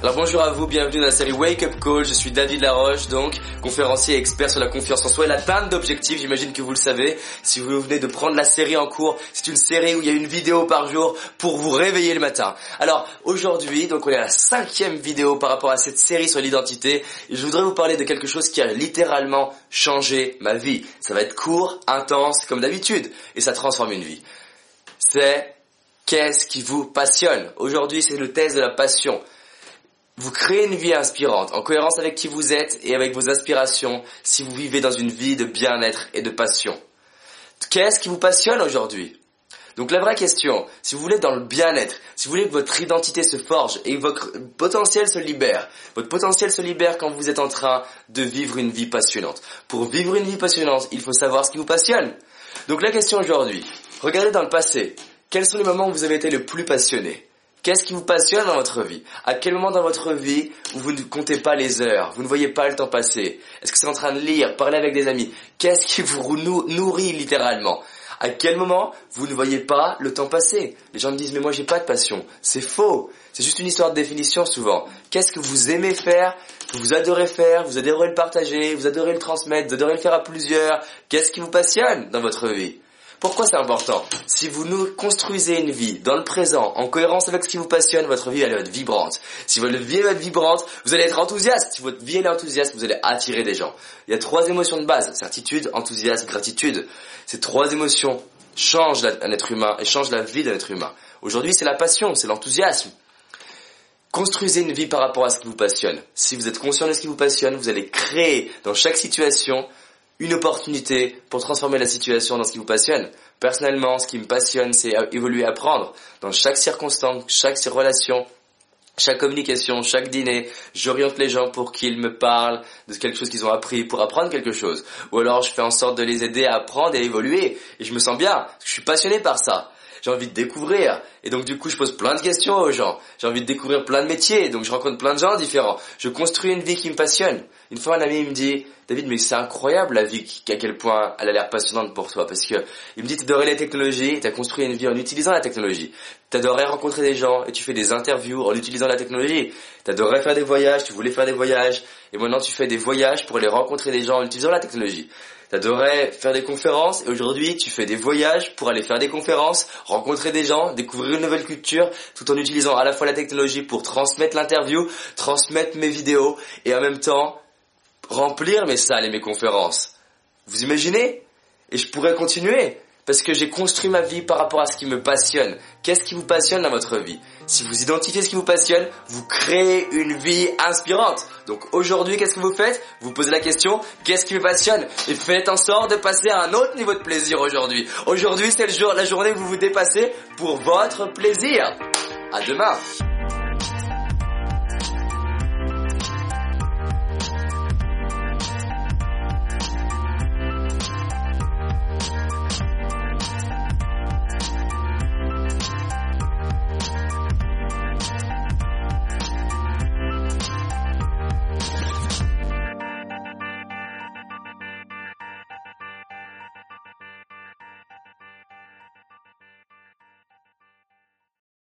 Alors bonjour à vous, bienvenue dans la série Wake Up Call, je suis David Laroche, donc conférencier et expert sur la confiance en soi et l'atteinte d'objectifs, j'imagine que vous le savez. Si vous venez de prendre la série en cours, c'est une série où il y a une vidéo par jour pour vous réveiller le matin. Alors aujourd'hui, donc on est à la cinquième vidéo par rapport à cette série sur l'identité, et je voudrais vous parler de quelque chose qui a littéralement changé ma vie. Ça va être court, intense, comme d'habitude, et ça transforme une vie. C'est qu'est-ce qui vous passionne? Aujourd'hui, c'est le test de la passion. Vous créez une vie inspirante, en cohérence avec qui vous êtes et avec vos aspirations, si vous vivez dans une vie de bien-être et de passion. Qu'est-ce qui vous passionne aujourd'hui? Donc la vraie question, si vous voulez dans le bien-être, si vous voulez que votre identité se forge et que votre potentiel se libère, votre potentiel se libère quand vous êtes en train de vivre une vie passionnante. Pour vivre une vie passionnante, il faut savoir ce qui vous passionne. Donc la question aujourd'hui, regardez dans le passé, quels sont les moments où vous avez été le plus passionné? Qu'est-ce qui vous passionne dans votre vie? À quel moment dans votre vie vous ne comptez pas les heures, vous ne voyez pas le temps passer? Est-ce que c'est en train de lire, parler avec des amis? Qu'est-ce qui vous nourrit littéralement? À quel moment vous ne voyez pas le temps passer? Les gens me disent mais moi j'ai pas de passion. C'est faux. C'est juste une histoire de définition souvent. Qu'est-ce que vous aimez faire? Que vous adorez faire, vous adorez le partager, vous adorez le transmettre, vous adorez le faire à plusieurs. Qu'est-ce qui vous passionne dans votre vie? Pourquoi c'est important Si vous nous construisez une vie dans le présent, en cohérence avec ce qui vous passionne, votre vie elle va être vibrante. Si votre vie va être vibrante, vous allez être enthousiaste. Si votre vie est enthousiaste, vous allez attirer des gens. Il y a trois émotions de base certitude, enthousiasme, gratitude. Ces trois émotions changent un être humain et changent la vie d'un être humain. Aujourd'hui, c'est la passion, c'est l'enthousiasme. Construisez une vie par rapport à ce qui vous passionne. Si vous êtes conscient de ce qui vous passionne, vous allez créer dans chaque situation une opportunité pour transformer la situation dans ce qui vous passionne. Personnellement, ce qui me passionne, c'est évoluer, apprendre. Dans chaque circonstance, chaque relation, chaque communication, chaque dîner, j'oriente les gens pour qu'ils me parlent de quelque chose qu'ils ont appris, pour apprendre quelque chose. Ou alors je fais en sorte de les aider à apprendre et à évoluer. Et je me sens bien, parce que je suis passionné par ça j'ai envie de découvrir. Et donc du coup, je pose plein de questions aux gens. J'ai envie de découvrir plein de métiers, donc je rencontre plein de gens différents. Je construis une vie qui me passionne. Une fois, un ami me dit, David, mais c'est incroyable la vie, à quel point elle a l'air passionnante pour toi, parce que il me dit, t'adorais la technologie, t'as construit une vie en utilisant la technologie. T'adorais rencontrer des gens et tu fais des interviews en utilisant la technologie. T'adorais faire des voyages, tu voulais faire des voyages, et maintenant tu fais des voyages pour aller rencontrer des gens en utilisant la technologie. T'adorais faire des conférences et aujourd'hui tu fais des voyages pour aller faire des conférences, rencontrer des gens, découvrir une nouvelle culture tout en utilisant à la fois la technologie pour transmettre l'interview, transmettre mes vidéos et en même temps remplir mes salles et mes conférences. Vous imaginez? Et je pourrais continuer parce que j'ai construit ma vie par rapport à ce qui me passionne. Qu'est-ce qui vous passionne dans votre vie? Si vous identifiez ce qui vous passionne, vous créez une vie inspirante. Donc aujourd'hui, qu'est-ce que vous faites? Vous posez la question, qu'est-ce qui me passionne? Et faites en sorte de passer à un autre niveau de plaisir aujourd'hui. Aujourd'hui, c'est le jour, la journée où vous vous dépassez pour votre plaisir. À demain